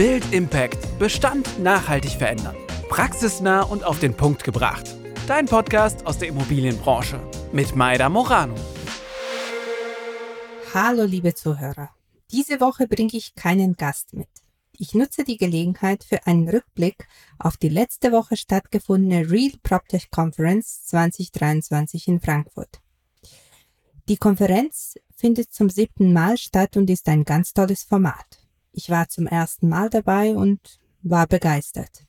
Build Impact. Bestand nachhaltig verändern. Praxisnah und auf den Punkt gebracht. Dein Podcast aus der Immobilienbranche mit Maida Morano. Hallo liebe Zuhörer. Diese Woche bringe ich keinen Gast mit. Ich nutze die Gelegenheit für einen Rückblick auf die letzte Woche stattgefundene Real PropTech Conference 2023 in Frankfurt. Die Konferenz findet zum siebten Mal statt und ist ein ganz tolles Format. Ich war zum ersten Mal dabei und war begeistert.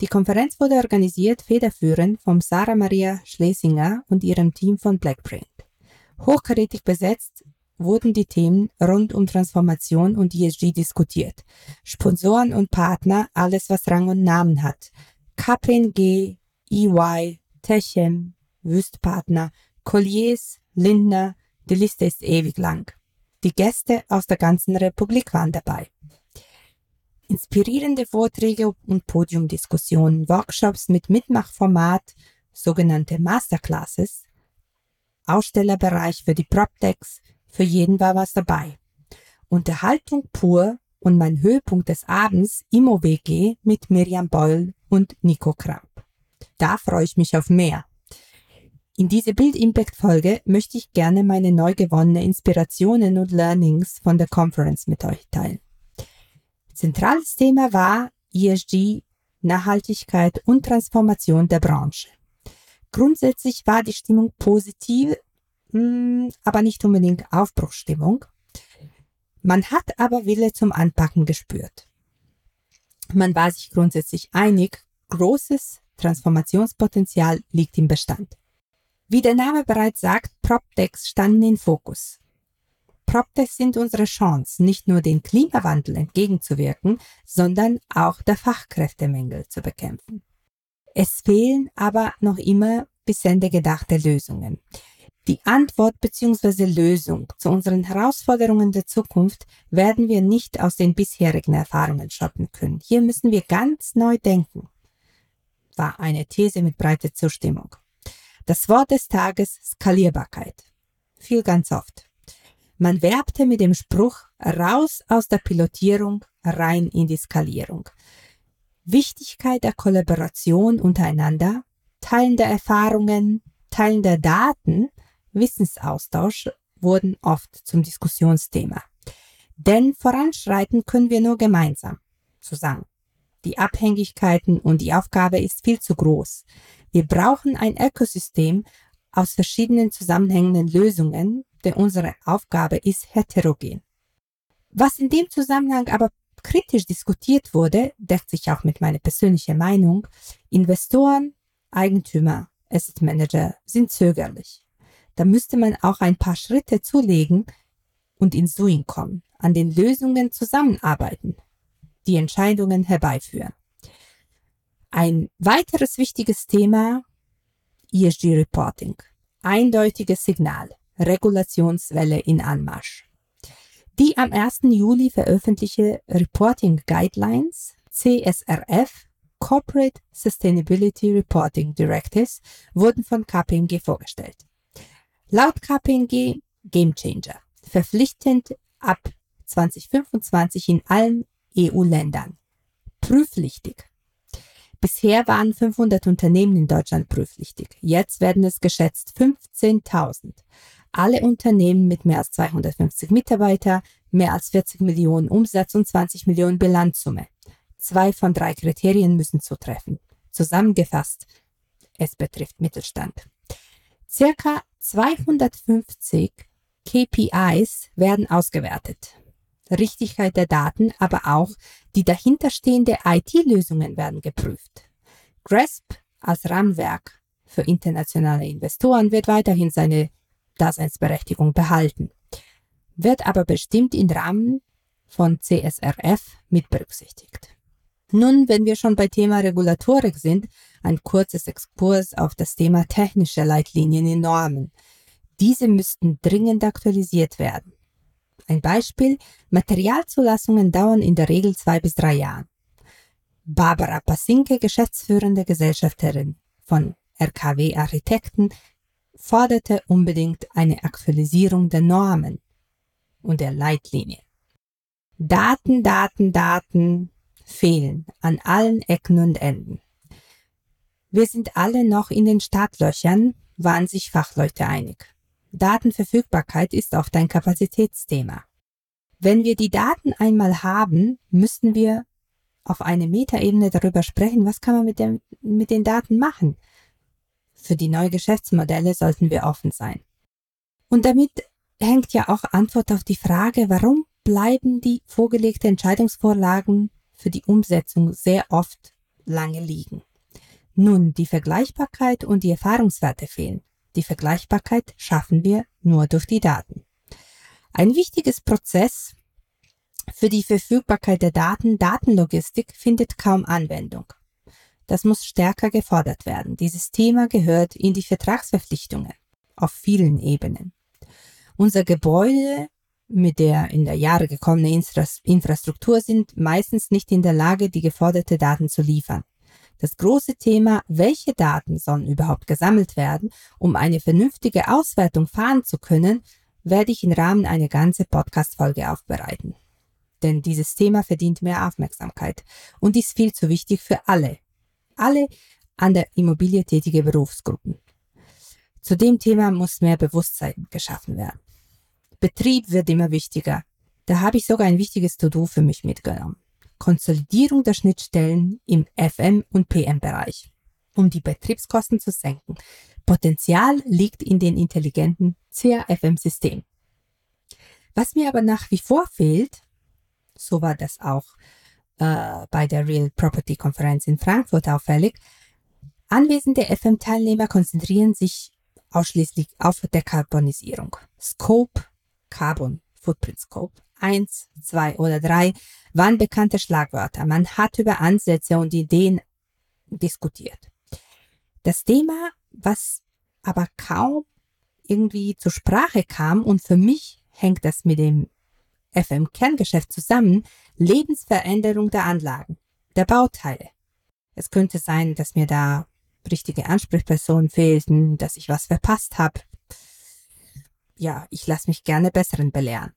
Die Konferenz wurde organisiert federführend vom Sarah Maria Schlesinger und ihrem Team von Blackprint. Hochkarätig besetzt wurden die Themen rund um Transformation und ESG diskutiert. Sponsoren und Partner, alles was Rang und Namen hat. KPNG, EY, Techem, Wüstpartner, Colliers, Lindner, die Liste ist ewig lang. Die Gäste aus der ganzen Republik waren dabei. Inspirierende Vorträge und Podiumdiskussionen, Workshops mit Mitmachformat, sogenannte Masterclasses, Ausstellerbereich für die PropTechs, für jeden war was dabei. Unterhaltung pur und mein Höhepunkt des Abends IMO-WG mit Miriam Beul und Nico Kramp. Da freue ich mich auf mehr. In diese Bild-Impact-Folge möchte ich gerne meine neu gewonnene Inspirationen und Learnings von der Conference mit euch teilen. Zentrales Thema war ESG, Nachhaltigkeit und Transformation der Branche. Grundsätzlich war die Stimmung positiv, hm, aber nicht unbedingt Aufbruchsstimmung. Man hat aber Wille zum Anpacken gespürt. Man war sich grundsätzlich einig, großes Transformationspotenzial liegt im Bestand. Wie der Name bereits sagt, PropTechs standen in Fokus. PropTechs sind unsere Chance, nicht nur den Klimawandel entgegenzuwirken, sondern auch der Fachkräftemängel zu bekämpfen. Es fehlen aber noch immer bis Ende gedachte Lösungen. Die Antwort bzw. Lösung zu unseren Herausforderungen der Zukunft werden wir nicht aus den bisherigen Erfahrungen shoppen können. Hier müssen wir ganz neu denken. War eine These mit breiter Zustimmung. Das Wort des Tages Skalierbarkeit. Viel ganz oft. Man werbte mit dem Spruch raus aus der Pilotierung, rein in die Skalierung. Wichtigkeit der Kollaboration untereinander, Teilen der Erfahrungen, Teilen der Daten, Wissensaustausch wurden oft zum Diskussionsthema. Denn voranschreiten können wir nur gemeinsam, zusammen. Die Abhängigkeiten und die Aufgabe ist viel zu groß. Wir brauchen ein Ökosystem aus verschiedenen zusammenhängenden Lösungen, denn unsere Aufgabe ist heterogen. Was in dem Zusammenhang aber kritisch diskutiert wurde, deckt sich auch mit meiner persönlichen Meinung, Investoren, Eigentümer, Asset Manager sind zögerlich. Da müsste man auch ein paar Schritte zulegen und ins Doing kommen, an den Lösungen zusammenarbeiten, die Entscheidungen herbeiführen. Ein weiteres wichtiges Thema ESG Reporting. Eindeutiges Signal. Regulationswelle in Anmarsch. Die am 1. Juli veröffentlichte Reporting Guidelines CSRF Corporate Sustainability Reporting Directives wurden von KPMG vorgestellt. Laut KPMG Gamechanger, verpflichtend ab 2025 in allen EU-Ländern. Prüfpflichtig Bisher waren 500 Unternehmen in Deutschland prüfpflichtig. Jetzt werden es geschätzt 15.000. Alle Unternehmen mit mehr als 250 Mitarbeiter, mehr als 40 Millionen Umsatz und 20 Millionen Bilanzsumme. Zwei von drei Kriterien müssen zutreffen. Zusammengefasst, es betrifft Mittelstand. Circa 250 KPIs werden ausgewertet. Richtigkeit der Daten, aber auch die dahinterstehende IT-Lösungen werden geprüft. GRASP als Rahmenwerk für internationale Investoren wird weiterhin seine Daseinsberechtigung behalten, wird aber bestimmt im Rahmen von CSRF mit berücksichtigt. Nun, wenn wir schon bei Thema Regulatorik sind, ein kurzes Exkurs auf das Thema technische Leitlinien in Normen. Diese müssten dringend aktualisiert werden. Ein Beispiel, Materialzulassungen dauern in der Regel zwei bis drei Jahre. Barbara Pasinke, geschäftsführende Gesellschafterin von RKW Architekten, forderte unbedingt eine Aktualisierung der Normen und der Leitlinien. Daten, Daten, Daten, fehlen an allen Ecken und Enden. Wir sind alle noch in den Startlöchern, waren sich Fachleute einig. Datenverfügbarkeit ist oft ein Kapazitätsthema. Wenn wir die Daten einmal haben, müssen wir auf eine Metaebene darüber sprechen, was kann man mit, dem, mit den Daten machen. Für die neuen Geschäftsmodelle sollten wir offen sein. Und damit hängt ja auch Antwort auf die Frage, warum bleiben die vorgelegten Entscheidungsvorlagen für die Umsetzung sehr oft lange liegen. Nun, die Vergleichbarkeit und die Erfahrungswerte fehlen. Die Vergleichbarkeit schaffen wir nur durch die Daten. Ein wichtiges Prozess für die Verfügbarkeit der Daten, Datenlogistik, findet kaum Anwendung. Das muss stärker gefordert werden. Dieses Thema gehört in die Vertragsverpflichtungen auf vielen Ebenen. Unser Gebäude mit der in der Jahre gekommenen Infrastruktur sind meistens nicht in der Lage, die geforderte Daten zu liefern. Das große Thema, welche Daten sollen überhaupt gesammelt werden, um eine vernünftige Auswertung fahren zu können, werde ich im Rahmen einer ganzen Podcast-Folge aufbereiten. Denn dieses Thema verdient mehr Aufmerksamkeit und ist viel zu wichtig für alle. Alle an der Immobilie tätige Berufsgruppen. Zu dem Thema muss mehr Bewusstsein geschaffen werden. Betrieb wird immer wichtiger. Da habe ich sogar ein wichtiges To-Do für mich mitgenommen. Konsolidierung der Schnittstellen im FM- und PM-Bereich, um die Betriebskosten zu senken. Potenzial liegt in den intelligenten CAFM-Systemen. Was mir aber nach wie vor fehlt, so war das auch äh, bei der Real Property Konferenz in Frankfurt auffällig, anwesende FM-Teilnehmer konzentrieren sich ausschließlich auf Dekarbonisierung. Scope Carbon Footprint Scope 1, 2 oder 3 waren bekannte Schlagwörter. Man hat über Ansätze und Ideen diskutiert. Das Thema, was aber kaum irgendwie zur Sprache kam und für mich hängt das mit dem FM-Kerngeschäft zusammen, Lebensveränderung der Anlagen, der Bauteile. Es könnte sein, dass mir da richtige Ansprechpersonen fehlten, dass ich was verpasst habe ja, ich lasse mich gerne besseren belehren.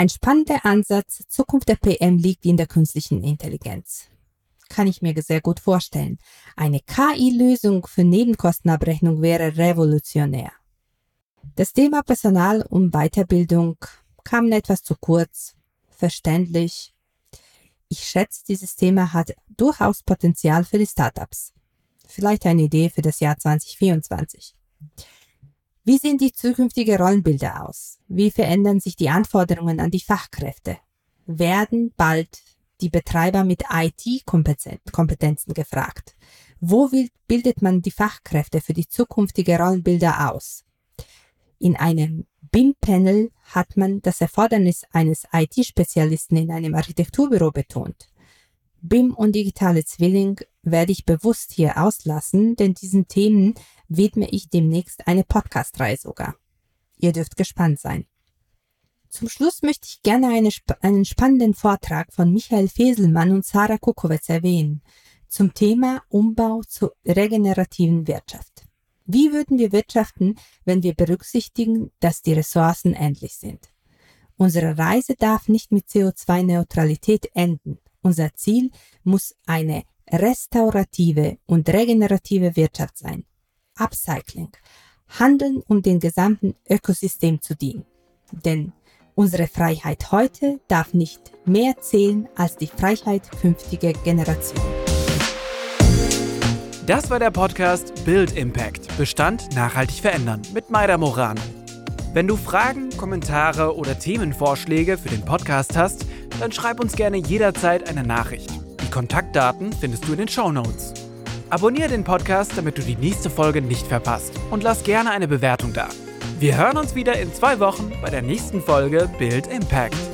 Ein spannender Ansatz Zukunft der PM liegt in der künstlichen Intelligenz. Kann ich mir sehr gut vorstellen. Eine KI-Lösung für Nebenkostenabrechnung wäre revolutionär. Das Thema Personal und Weiterbildung kam etwas zu kurz, verständlich. Ich schätze, dieses Thema hat durchaus Potenzial für die Startups. Vielleicht eine Idee für das Jahr 2024. Wie sehen die zukünftigen Rollenbilder aus? Wie verändern sich die Anforderungen an die Fachkräfte? Werden bald die Betreiber mit IT-Kompetenzen gefragt? Wo bildet man die Fachkräfte für die zukünftigen Rollenbilder aus? In einem BIM-Panel hat man das Erfordernis eines IT-Spezialisten in einem Architekturbüro betont. BIM und digitale Zwilling werde ich bewusst hier auslassen, denn diesen Themen widme ich demnächst eine Podcast-Reihe sogar. Ihr dürft gespannt sein. Zum Schluss möchte ich gerne eine, einen spannenden Vortrag von Michael Feselmann und Sarah Kukowitz erwähnen zum Thema Umbau zur regenerativen Wirtschaft. Wie würden wir wirtschaften, wenn wir berücksichtigen, dass die Ressourcen endlich sind? Unsere Reise darf nicht mit CO2-Neutralität enden. Unser Ziel muss eine restaurative und regenerative Wirtschaft sein. Upcycling. Handeln, um dem gesamten Ökosystem zu dienen. Denn unsere Freiheit heute darf nicht mehr zählen als die Freiheit künftiger Generationen. Das war der Podcast Build Impact. Bestand nachhaltig verändern mit Maida Morano. Wenn du Fragen, Kommentare oder Themenvorschläge für den Podcast hast, dann schreib uns gerne jederzeit eine Nachricht. Die Kontaktdaten findest du in den Show Notes. Abonniere den Podcast, damit du die nächste Folge nicht verpasst. Und lass gerne eine Bewertung da. Wir hören uns wieder in zwei Wochen bei der nächsten Folge Build Impact.